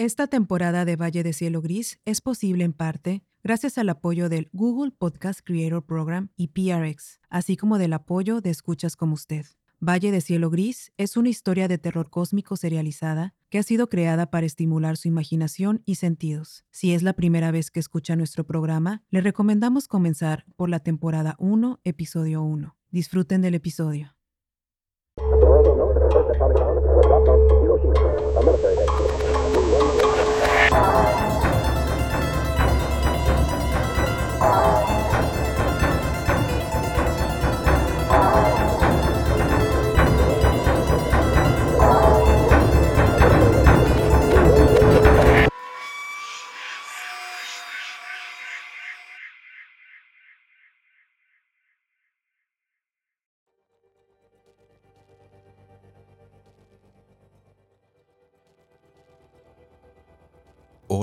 Esta temporada de Valle de Cielo Gris es posible en parte gracias al apoyo del Google Podcast Creator Program y PRX, así como del apoyo de escuchas como usted. Valle de Cielo Gris es una historia de terror cósmico serializada que ha sido creada para estimular su imaginación y sentidos. Si es la primera vez que escucha nuestro programa, le recomendamos comenzar por la temporada 1, episodio 1. Disfruten del episodio.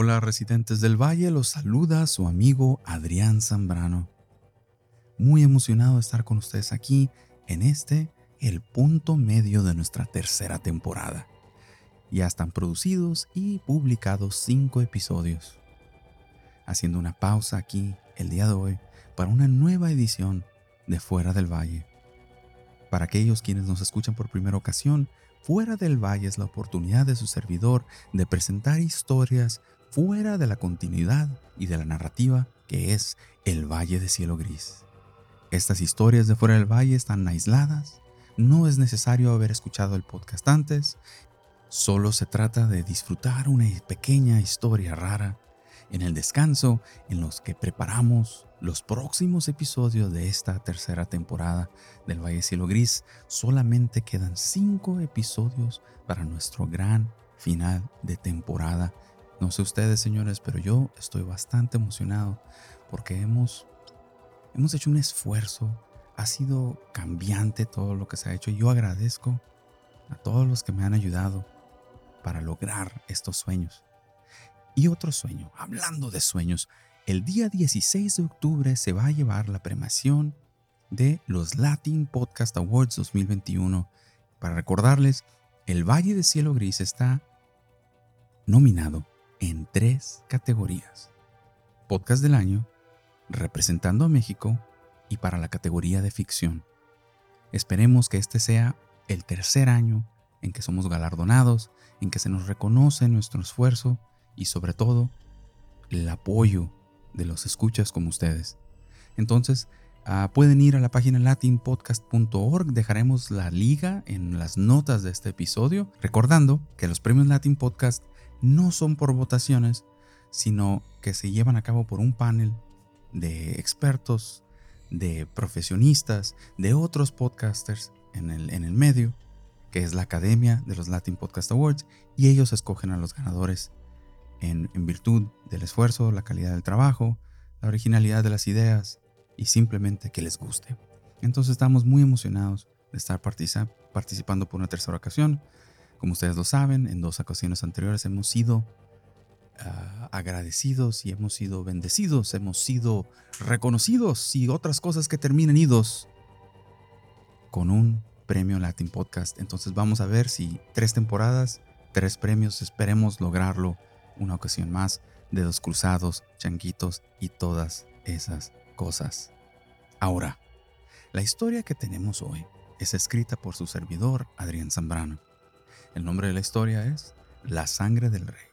Hola residentes del valle, los saluda su amigo Adrián Zambrano. Muy emocionado de estar con ustedes aquí en este, el punto medio de nuestra tercera temporada. Ya están producidos y publicados cinco episodios. Haciendo una pausa aquí el día de hoy para una nueva edición de Fuera del Valle. Para aquellos quienes nos escuchan por primera ocasión, Fuera del Valle es la oportunidad de su servidor de presentar historias fuera de la continuidad y de la narrativa que es el Valle de Cielo Gris. Estas historias de fuera del valle están aisladas, no es necesario haber escuchado el podcast antes, solo se trata de disfrutar una pequeña historia rara en el descanso en los que preparamos los próximos episodios de esta tercera temporada del Valle Cielo Gris. Solamente quedan cinco episodios para nuestro gran final de temporada no sé ustedes, señores, pero yo estoy bastante emocionado porque hemos, hemos hecho un esfuerzo. Ha sido cambiante todo lo que se ha hecho. Yo agradezco a todos los que me han ayudado para lograr estos sueños. Y otro sueño, hablando de sueños, el día 16 de octubre se va a llevar la premiación de los Latin Podcast Awards 2021. Para recordarles, el Valle de Cielo Gris está nominado en tres categorías. Podcast del año, representando a México y para la categoría de ficción. Esperemos que este sea el tercer año en que somos galardonados, en que se nos reconoce nuestro esfuerzo y sobre todo el apoyo de los escuchas como ustedes. Entonces, ah, pueden ir a la página latinpodcast.org, dejaremos la liga en las notas de este episodio, recordando que los premios Latin Podcast no son por votaciones, sino que se llevan a cabo por un panel de expertos, de profesionistas, de otros podcasters en el, en el medio, que es la Academia de los Latin Podcast Awards, y ellos escogen a los ganadores en, en virtud del esfuerzo, la calidad del trabajo, la originalidad de las ideas y simplemente que les guste. Entonces estamos muy emocionados de estar participando por una tercera ocasión. Como ustedes lo saben, en dos ocasiones anteriores hemos sido ah, agradecidos y hemos sido bendecidos, hemos sido reconocidos y otras cosas que terminan idos con un premio Latin Podcast. Entonces vamos a ver si tres temporadas, tres premios, esperemos lograrlo una ocasión más, dedos cruzados, changuitos y todas esas cosas. Ahora, la historia que tenemos hoy es escrita por su servidor Adrián Zambrano. El nombre de la historia es La sangre del rey.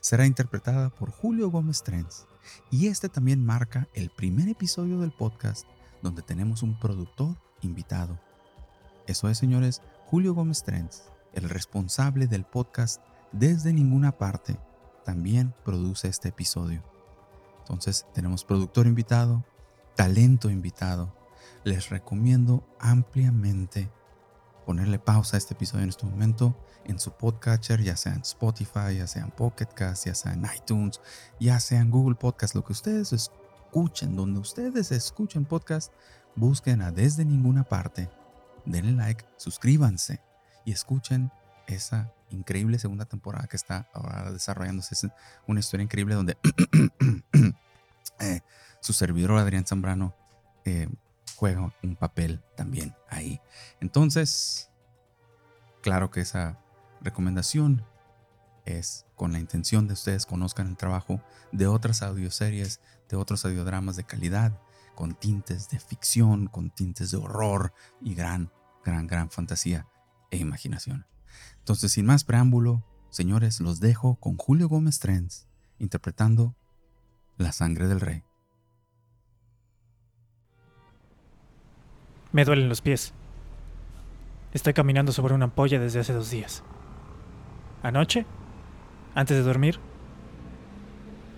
Será interpretada por Julio Gómez Trens y este también marca el primer episodio del podcast donde tenemos un productor invitado. Eso es, señores, Julio Gómez Trens, el responsable del podcast Desde Ninguna Parte, también produce este episodio. Entonces tenemos productor invitado, talento invitado. Les recomiendo ampliamente ponerle pausa a este episodio en este momento en su podcatcher, ya sea en Spotify, ya sea en Pocket ya sea en iTunes, ya sea en Google Podcast, lo que ustedes escuchen, donde ustedes escuchen podcast, busquen a Desde Ninguna Parte, denle like, suscríbanse y escuchen esa increíble segunda temporada que está ahora desarrollándose. Es una historia increíble donde eh, su servidor Adrián Zambrano eh, juega un papel también ahí. Entonces, claro que esa recomendación es con la intención de ustedes conozcan el trabajo de otras audioseries, de otros audiodramas de calidad, con tintes de ficción, con tintes de horror y gran, gran, gran fantasía e imaginación. Entonces, sin más preámbulo, señores, los dejo con Julio Gómez Trens interpretando La sangre del rey. Me duelen los pies. Estoy caminando sobre una ampolla desde hace dos días. Anoche, antes de dormir,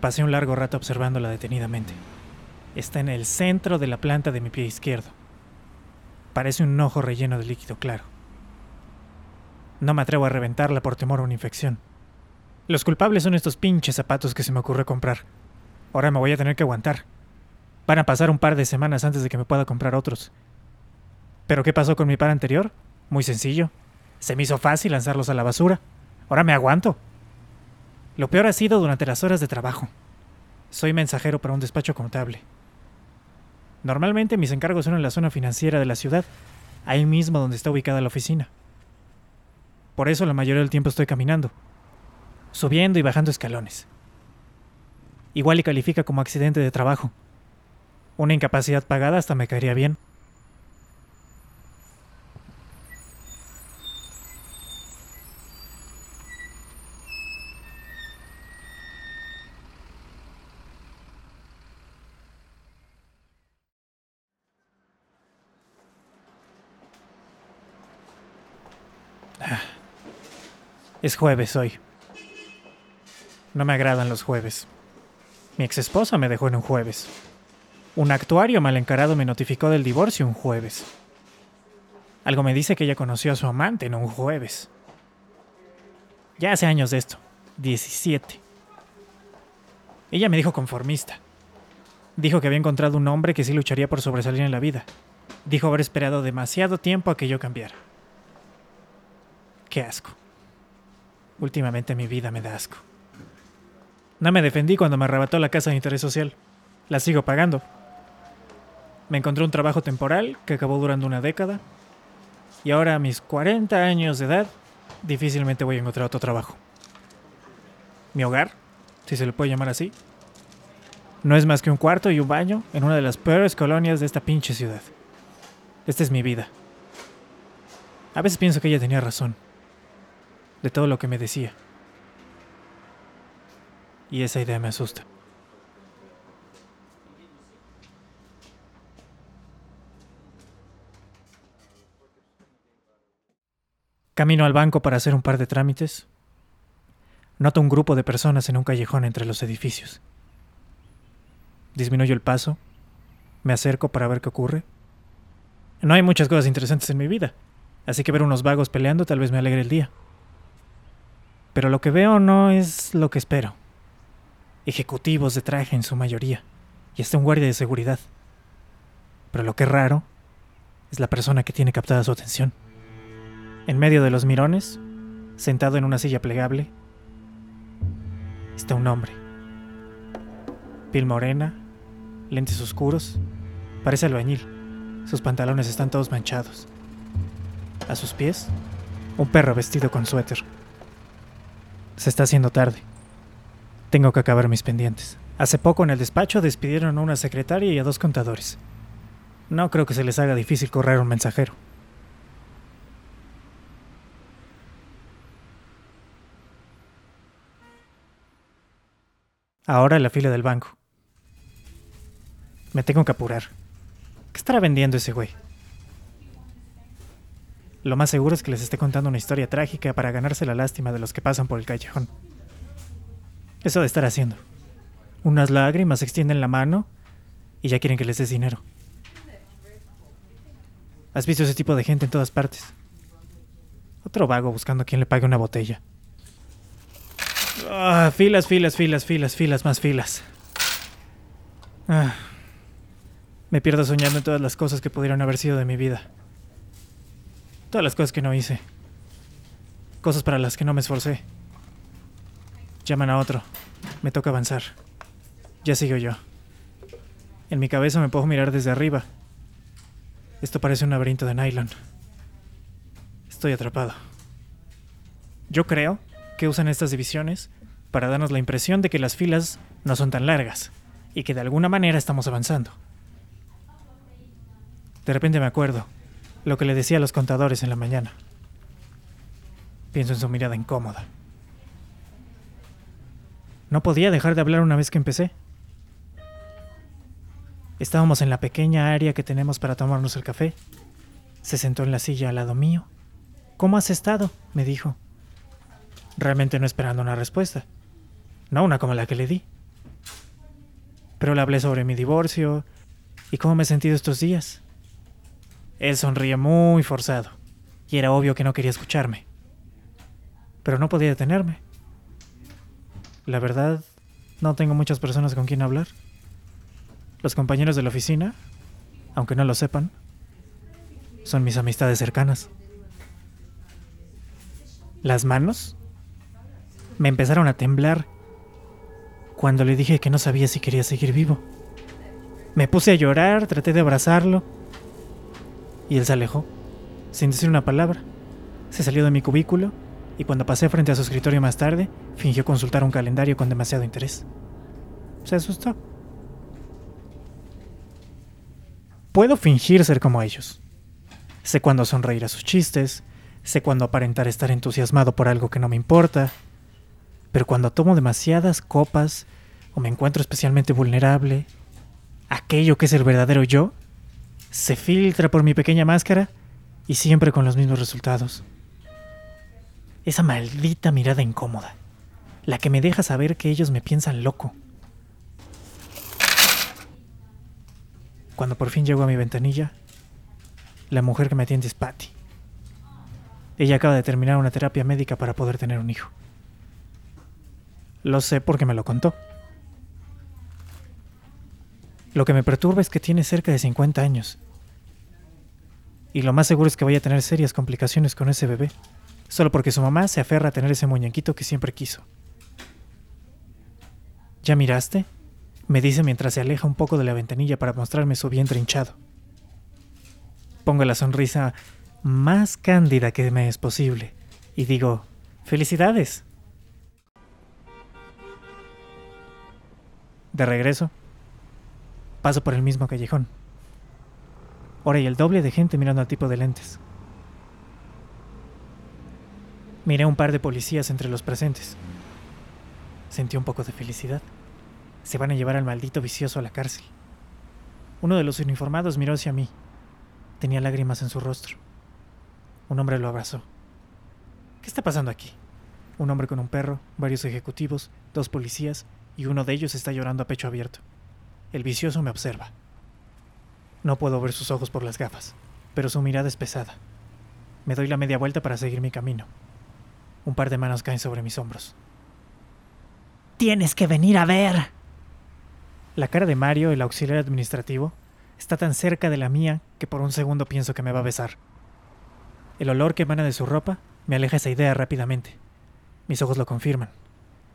pasé un largo rato observándola detenidamente. Está en el centro de la planta de mi pie izquierdo. Parece un ojo relleno de líquido claro. No me atrevo a reventarla por temor a una infección. Los culpables son estos pinches zapatos que se me ocurre comprar. Ahora me voy a tener que aguantar. Van a pasar un par de semanas antes de que me pueda comprar otros. ¿Pero qué pasó con mi par anterior? Muy sencillo. Se me hizo fácil lanzarlos a la basura. Ahora me aguanto. Lo peor ha sido durante las horas de trabajo. Soy mensajero para un despacho contable. Normalmente mis encargos son en la zona financiera de la ciudad, ahí mismo donde está ubicada la oficina. Por eso la mayoría del tiempo estoy caminando, subiendo y bajando escalones. Igual y califica como accidente de trabajo. Una incapacidad pagada hasta me caería bien. Es jueves hoy. No me agradan los jueves. Mi ex esposa me dejó en un jueves. Un actuario mal encarado me notificó del divorcio un jueves. Algo me dice que ella conoció a su amante en un jueves. Ya hace años de esto. 17. Ella me dijo conformista. Dijo que había encontrado un hombre que sí lucharía por sobresalir en la vida. Dijo haber esperado demasiado tiempo a que yo cambiara. Qué asco. Últimamente mi vida me da asco. No me defendí cuando me arrebató la casa de interés social. La sigo pagando. Me encontré un trabajo temporal que acabó durando una década. Y ahora a mis 40 años de edad, difícilmente voy a encontrar otro trabajo. Mi hogar, si se le puede llamar así, no es más que un cuarto y un baño en una de las peores colonias de esta pinche ciudad. Esta es mi vida. A veces pienso que ella tenía razón de todo lo que me decía. Y esa idea me asusta. Camino al banco para hacer un par de trámites. Noto un grupo de personas en un callejón entre los edificios. Disminuyo el paso. Me acerco para ver qué ocurre. No hay muchas cosas interesantes en mi vida, así que ver unos vagos peleando tal vez me alegre el día pero lo que veo no es lo que espero. Ejecutivos de traje en su mayoría, y hasta un guardia de seguridad. Pero lo que es raro es la persona que tiene captada su atención. En medio de los mirones, sentado en una silla plegable, está un hombre. Piel morena, lentes oscuros, parece albañil. Sus pantalones están todos manchados. A sus pies, un perro vestido con suéter. Se está haciendo tarde. Tengo que acabar mis pendientes. Hace poco en el despacho despidieron a una secretaria y a dos contadores. No creo que se les haga difícil correr un mensajero. Ahora la fila del banco. Me tengo que apurar. ¿Qué estará vendiendo ese güey? Lo más seguro es que les esté contando una historia trágica para ganarse la lástima de los que pasan por el callejón. Eso de estar haciendo. Unas lágrimas extienden la mano y ya quieren que les des dinero. ¿Has visto ese tipo de gente en todas partes? Otro vago buscando a quien le pague una botella. Ah, filas, filas, filas, filas, filas, más filas. Ah, me pierdo soñando en todas las cosas que pudieron haber sido de mi vida. Todas las cosas que no hice. Cosas para las que no me esforcé. Llaman a otro. Me toca avanzar. Ya sigo yo. En mi cabeza me puedo mirar desde arriba. Esto parece un laberinto de nylon. Estoy atrapado. Yo creo que usan estas divisiones para darnos la impresión de que las filas no son tan largas y que de alguna manera estamos avanzando. De repente me acuerdo lo que le decía a los contadores en la mañana. Pienso en su mirada incómoda. No podía dejar de hablar una vez que empecé. Estábamos en la pequeña área que tenemos para tomarnos el café. Se sentó en la silla al lado mío. ¿Cómo has estado? me dijo. Realmente no esperando una respuesta. No una como la que le di. Pero le hablé sobre mi divorcio y cómo me he sentido estos días. Él sonría muy forzado, y era obvio que no quería escucharme. Pero no podía detenerme. La verdad, no tengo muchas personas con quien hablar. Los compañeros de la oficina, aunque no lo sepan, son mis amistades cercanas. Las manos me empezaron a temblar cuando le dije que no sabía si quería seguir vivo. Me puse a llorar, traté de abrazarlo y él se alejó, sin decir una palabra. Se salió de mi cubículo y cuando pasé frente a su escritorio más tarde, fingió consultar un calendario con demasiado interés. Se asustó. Puedo fingir ser como ellos. Sé cuándo sonreír a sus chistes, sé cuándo aparentar estar entusiasmado por algo que no me importa, pero cuando tomo demasiadas copas o me encuentro especialmente vulnerable, aquello que es el verdadero yo se filtra por mi pequeña máscara y siempre con los mismos resultados. Esa maldita mirada incómoda, la que me deja saber que ellos me piensan loco. Cuando por fin llego a mi ventanilla, la mujer que me atiende es Patty. Ella acaba de terminar una terapia médica para poder tener un hijo. Lo sé porque me lo contó. Lo que me perturba es que tiene cerca de 50 años. Y lo más seguro es que vaya a tener serias complicaciones con ese bebé, solo porque su mamá se aferra a tener ese muñequito que siempre quiso. ¿Ya miraste? me dice mientras se aleja un poco de la ventanilla para mostrarme su vientre hinchado. Pongo la sonrisa más cándida que me es posible y digo, felicidades. De regreso, paso por el mismo callejón. Ahora hay el doble de gente mirando al tipo de lentes. Miré un par de policías entre los presentes. Sentí un poco de felicidad. Se van a llevar al maldito vicioso a la cárcel. Uno de los uniformados miró hacia mí. Tenía lágrimas en su rostro. Un hombre lo abrazó. ¿Qué está pasando aquí? Un hombre con un perro, varios ejecutivos, dos policías y uno de ellos está llorando a pecho abierto. El vicioso me observa. No puedo ver sus ojos por las gafas, pero su mirada es pesada. Me doy la media vuelta para seguir mi camino. Un par de manos caen sobre mis hombros. Tienes que venir a ver. La cara de Mario, el auxiliar administrativo, está tan cerca de la mía que por un segundo pienso que me va a besar. El olor que emana de su ropa me aleja esa idea rápidamente. Mis ojos lo confirman.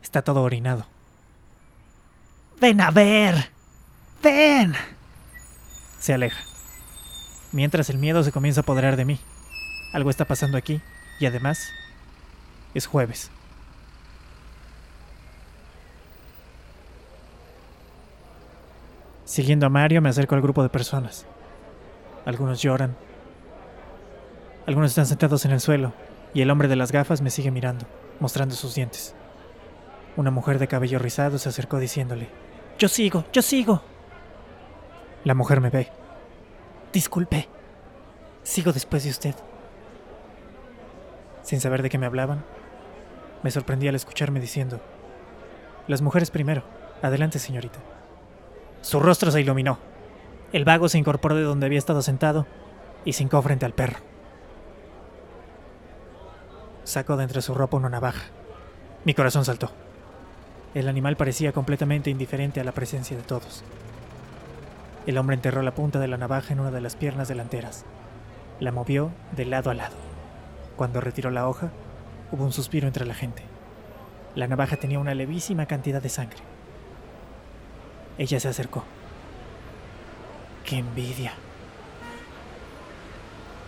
Está todo orinado. Ven a ver. Ven. Se aleja. Mientras el miedo se comienza a apoderar de mí. Algo está pasando aquí y además es jueves. Siguiendo a Mario me acerco al grupo de personas. Algunos lloran. Algunos están sentados en el suelo y el hombre de las gafas me sigue mirando, mostrando sus dientes. Una mujer de cabello rizado se acercó diciéndole, yo sigo, yo sigo. La mujer me ve. Disculpe. Sigo después de usted. Sin saber de qué me hablaban, me sorprendí al escucharme diciendo, Las mujeres primero. Adelante, señorita. Su rostro se iluminó. El vago se incorporó de donde había estado sentado y se hincó frente al perro. Sacó de entre su ropa una navaja. Mi corazón saltó. El animal parecía completamente indiferente a la presencia de todos. El hombre enterró la punta de la navaja en una de las piernas delanteras. La movió de lado a lado. Cuando retiró la hoja, hubo un suspiro entre la gente. La navaja tenía una levísima cantidad de sangre. Ella se acercó. ¡Qué envidia!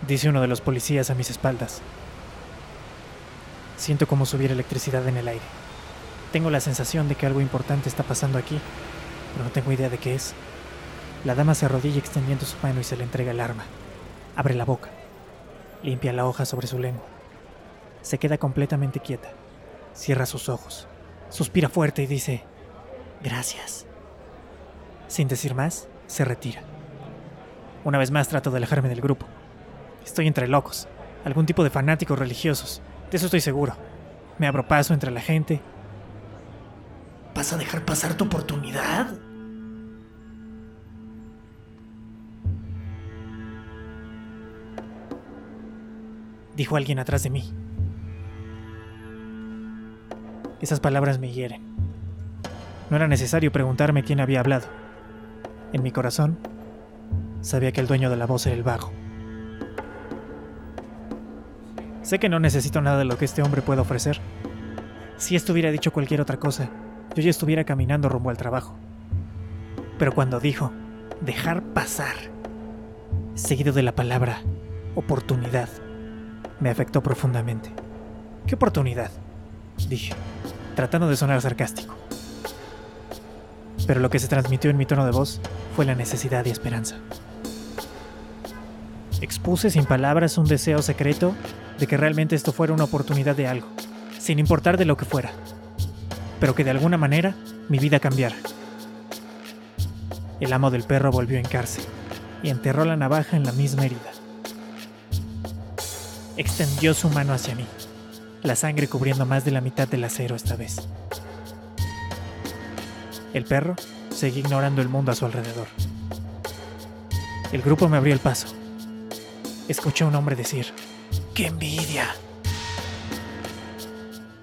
Dice uno de los policías a mis espaldas. Siento como subir electricidad en el aire Tengo la sensación de que algo importante está pasando aquí, pero no tengo idea de qué es. La dama se arrodilla extendiendo su mano y se le entrega el arma. Abre la boca. Limpia la hoja sobre su lengua. Se queda completamente quieta. Cierra sus ojos. Suspira fuerte y dice, gracias. Sin decir más, se retira. Una vez más trato de alejarme del grupo. Estoy entre locos, algún tipo de fanáticos religiosos, de eso estoy seguro. Me abro paso entre la gente. ¿Vas a dejar pasar tu oportunidad? Dijo alguien atrás de mí. Esas palabras me hieren. No era necesario preguntarme quién había hablado. En mi corazón, sabía que el dueño de la voz era el vago. Sé que no necesito nada de lo que este hombre pueda ofrecer. Si esto hubiera dicho cualquier otra cosa, yo ya estuviera caminando rumbo al trabajo. Pero cuando dijo, dejar pasar, seguido de la palabra oportunidad, me afectó profundamente. ¿Qué oportunidad? Dije, tratando de sonar sarcástico. Pero lo que se transmitió en mi tono de voz fue la necesidad y esperanza. Expuse sin palabras un deseo secreto de que realmente esto fuera una oportunidad de algo, sin importar de lo que fuera, pero que de alguna manera mi vida cambiara. El amo del perro volvió en cárcel y enterró la navaja en la misma herida. Extendió su mano hacia mí, la sangre cubriendo más de la mitad del acero esta vez. El perro seguía ignorando el mundo a su alrededor. El grupo me abrió el paso. Escuché a un hombre decir, ¡Qué envidia!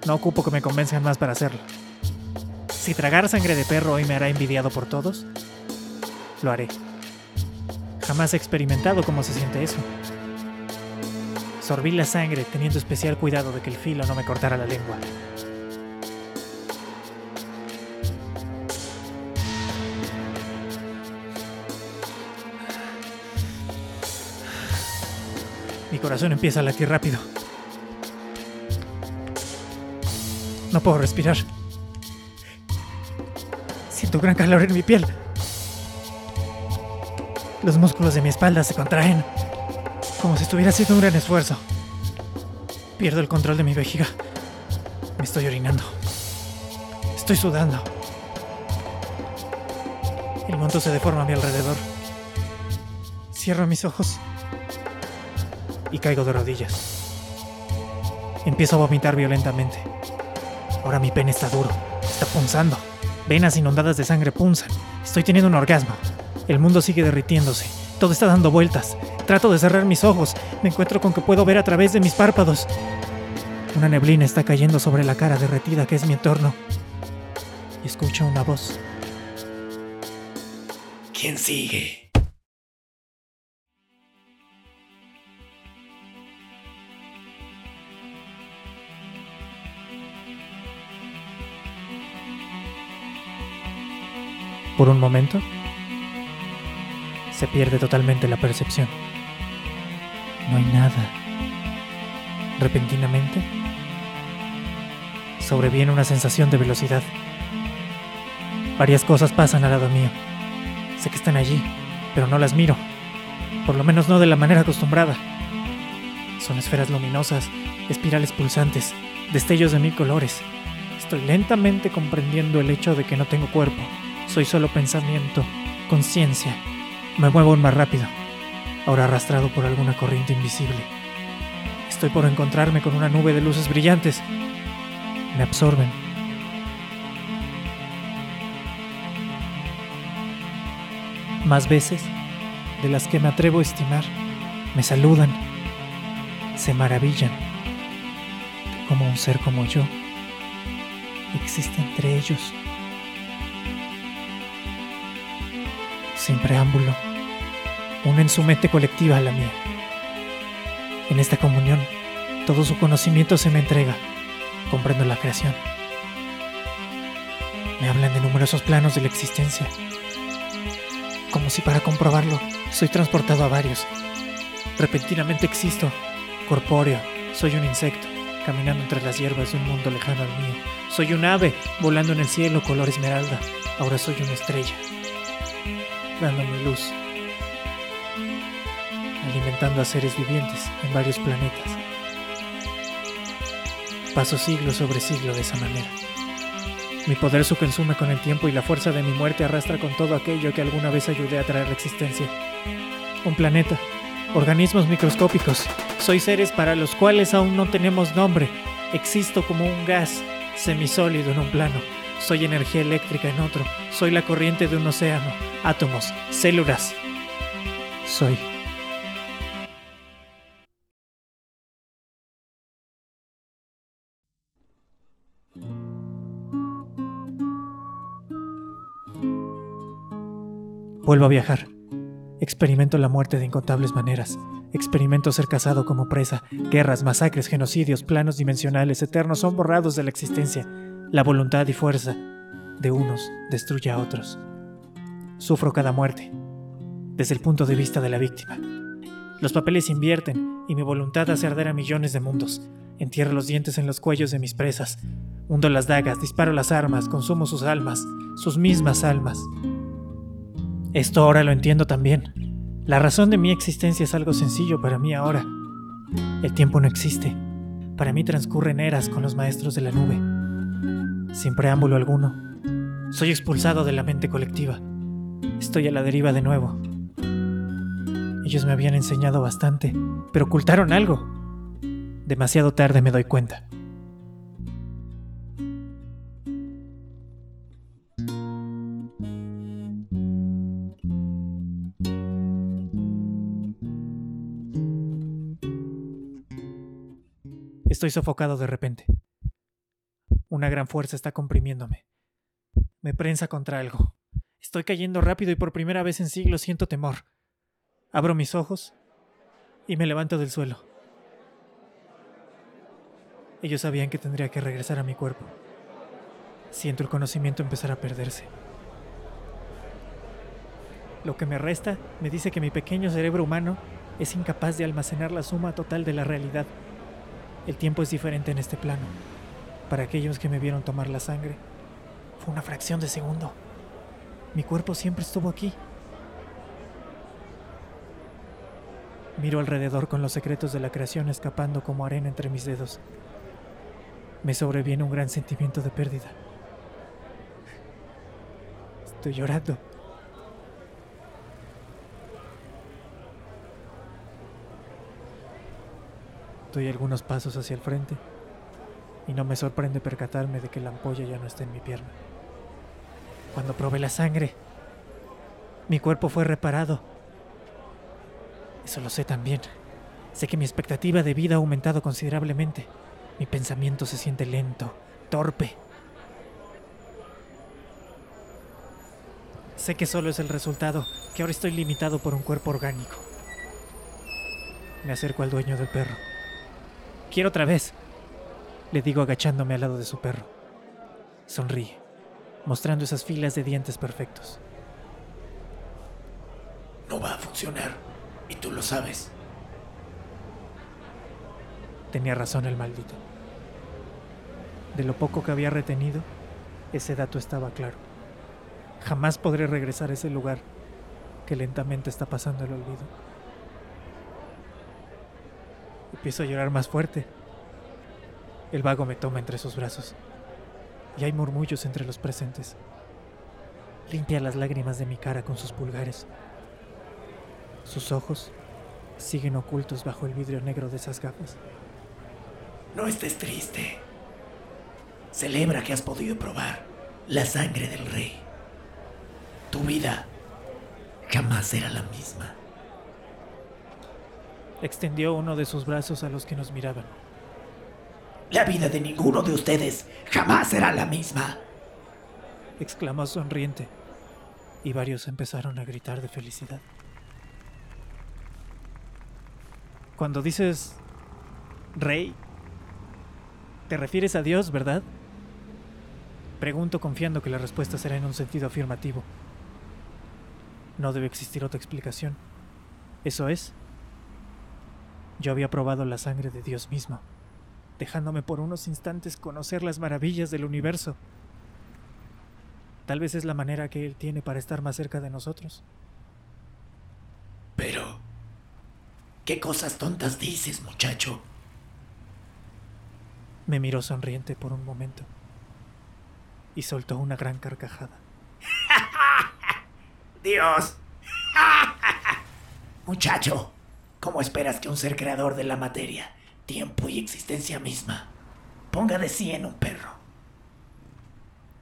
No ocupo que me convenzan más para hacerlo. Si tragar sangre de perro hoy me hará envidiado por todos, lo haré. Jamás he experimentado cómo se siente eso. Sorbí la sangre teniendo especial cuidado de que el filo no me cortara la lengua. Mi corazón empieza a latir rápido. No puedo respirar. Siento gran calor en mi piel. Los músculos de mi espalda se contraen, como si estuviera haciendo un gran esfuerzo. Pierdo el control de mi vejiga. Me estoy orinando. Estoy sudando. El mundo se deforma a mi alrededor. Cierro mis ojos y caigo de rodillas. Empiezo a vomitar violentamente. Ahora mi pene está duro, está punzando. Venas inundadas de sangre punzan. Estoy teniendo un orgasmo. El mundo sigue derritiéndose. Todo está dando vueltas. Trato de cerrar mis ojos. Me encuentro con que puedo ver a través de mis párpados. Una neblina está cayendo sobre la cara derretida que es mi entorno. Y escucho una voz. ¿Quién sigue? Por un momento, se pierde totalmente la percepción. No hay nada. Repentinamente, sobreviene una sensación de velocidad. Varias cosas pasan al lado mío. Sé que están allí, pero no las miro. Por lo menos no de la manera acostumbrada. Son esferas luminosas, espirales pulsantes, destellos de mil colores. Estoy lentamente comprendiendo el hecho de que no tengo cuerpo. Soy solo pensamiento, conciencia. Me muevo aún más rápido, ahora arrastrado por alguna corriente invisible. Estoy por encontrarme con una nube de luces brillantes. Me absorben. Más veces de las que me atrevo a estimar, me saludan, se maravillan de cómo un ser como yo existe entre ellos. sin preámbulo, unen su mente colectiva a la mía. En esta comunión, todo su conocimiento se me entrega, comprendo la creación. Me hablan de numerosos planos de la existencia, como si para comprobarlo soy transportado a varios. Repentinamente existo, corpóreo, soy un insecto, caminando entre las hierbas de un mundo lejano al mío. Soy un ave volando en el cielo color esmeralda. Ahora soy una estrella, dándome luz, alimentando a seres vivientes en varios planetas. Paso siglo sobre siglo de esa manera. Mi poder se consume con el tiempo y la fuerza de mi muerte arrastra con todo aquello que alguna vez ayudé a traer la existencia. Un planeta, organismos microscópicos, soy seres para los cuales aún no tenemos nombre. Existo como un gas semisólido en un plano. Soy energía eléctrica en otro. Soy la corriente de un océano. Átomos, células. Soy. Vuelvo a viajar. Experimento la muerte de incontables maneras. Experimento ser casado como presa. Guerras, masacres, genocidios, planos dimensionales eternos son borrados de la existencia. La voluntad y fuerza de unos destruye a otros. Sufro cada muerte, desde el punto de vista de la víctima. Los papeles invierten y mi voluntad hace arder a millones de mundos. Entierro los dientes en los cuellos de mis presas. Hundo las dagas, disparo las armas, consumo sus almas, sus mismas almas. Esto ahora lo entiendo también. La razón de mi existencia es algo sencillo para mí ahora. El tiempo no existe. Para mí transcurren eras con los maestros de la nube. Sin preámbulo alguno. Soy expulsado de la mente colectiva. Estoy a la deriva de nuevo. Ellos me habían enseñado bastante, pero ocultaron algo. Demasiado tarde me doy cuenta. Estoy sofocado de repente. Una gran fuerza está comprimiéndome. Me prensa contra algo. Estoy cayendo rápido y por primera vez en siglos siento temor. Abro mis ojos y me levanto del suelo. Ellos sabían que tendría que regresar a mi cuerpo. Siento el conocimiento empezar a perderse. Lo que me resta me dice que mi pequeño cerebro humano es incapaz de almacenar la suma total de la realidad el tiempo es diferente en este plano. Para aquellos que me vieron tomar la sangre, fue una fracción de segundo. Mi cuerpo siempre estuvo aquí. Miro alrededor con los secretos de la creación escapando como arena entre mis dedos. Me sobreviene un gran sentimiento de pérdida. Estoy llorando. Doy algunos pasos hacia el frente y no me sorprende percatarme de que la ampolla ya no está en mi pierna. Cuando probé la sangre, mi cuerpo fue reparado. Eso lo sé también. Sé que mi expectativa de vida ha aumentado considerablemente. Mi pensamiento se siente lento, torpe. Sé que solo es el resultado, que ahora estoy limitado por un cuerpo orgánico. Me acerco al dueño del perro. Quiero otra vez, le digo agachándome al lado de su perro. Sonríe, mostrando esas filas de dientes perfectos. No va a funcionar, y tú lo sabes. Tenía razón el maldito. De lo poco que había retenido, ese dato estaba claro. Jamás podré regresar a ese lugar que lentamente está pasando el olvido. Empiezo a llorar más fuerte. El vago me toma entre sus brazos. Y hay murmullos entre los presentes. Limpia las lágrimas de mi cara con sus pulgares. Sus ojos siguen ocultos bajo el vidrio negro de esas gafas. No estés triste. Celebra que has podido probar la sangre del rey. Tu vida jamás será la misma extendió uno de sus brazos a los que nos miraban. La vida de ninguno de ustedes jamás será la misma, exclamó sonriente, y varios empezaron a gritar de felicidad. Cuando dices rey, te refieres a Dios, ¿verdad? Pregunto confiando que la respuesta será en un sentido afirmativo. No debe existir otra explicación. Eso es, yo había probado la sangre de Dios mismo. dejándome por unos instantes conocer las maravillas del universo. Tal vez es la manera que él tiene para estar más cerca de nosotros. Pero... ¿Qué cosas tontas dices, muchacho? Me miró sonriente por un momento y soltó una gran carcajada. Dios. Muchacho, ¿cómo esperas que un ser creador de la materia, tiempo y existencia misma ponga de sí en un perro?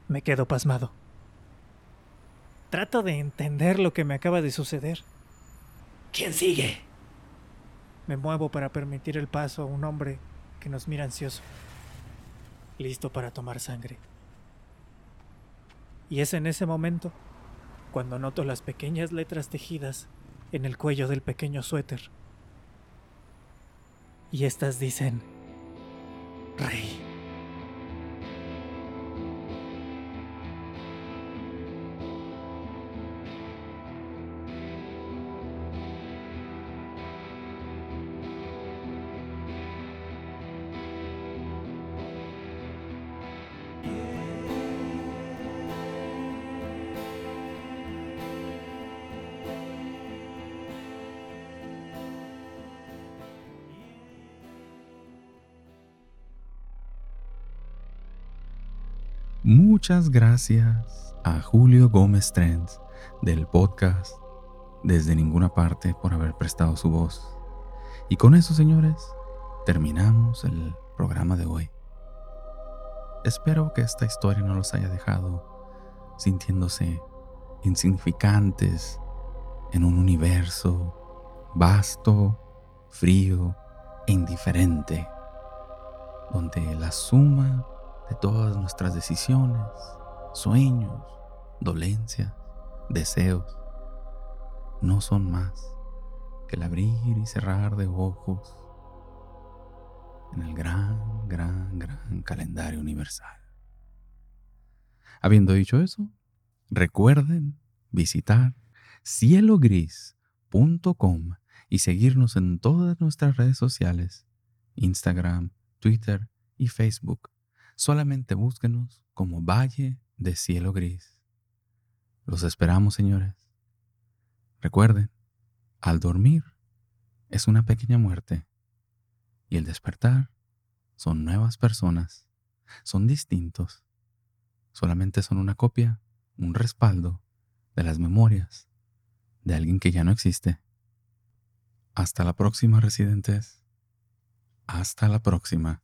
Me quedo pasmado. Trato de entender lo que me acaba de suceder. ¿Quién sigue? Me muevo para permitir el paso a un hombre que nos mira ansioso, listo para tomar sangre. Y es en ese momento cuando noto las pequeñas letras tejidas en el cuello del pequeño suéter. Y estas dicen, Rey. Muchas gracias a Julio Gómez Trends del podcast Desde Ninguna Parte por haber prestado su voz. Y con eso, señores, terminamos el programa de hoy. Espero que esta historia no los haya dejado sintiéndose insignificantes en un universo vasto, frío e indiferente, donde la suma de todas nuestras decisiones, sueños, dolencias, deseos, no son más que el abrir y cerrar de ojos en el gran, gran, gran calendario universal. Habiendo dicho eso, recuerden visitar cielogris.com y seguirnos en todas nuestras redes sociales, Instagram, Twitter y Facebook Solamente búsquenos como Valle de Cielo Gris. Los esperamos, señores. Recuerden, al dormir es una pequeña muerte y el despertar son nuevas personas, son distintos, solamente son una copia, un respaldo de las memorias de alguien que ya no existe. Hasta la próxima, residentes. Hasta la próxima.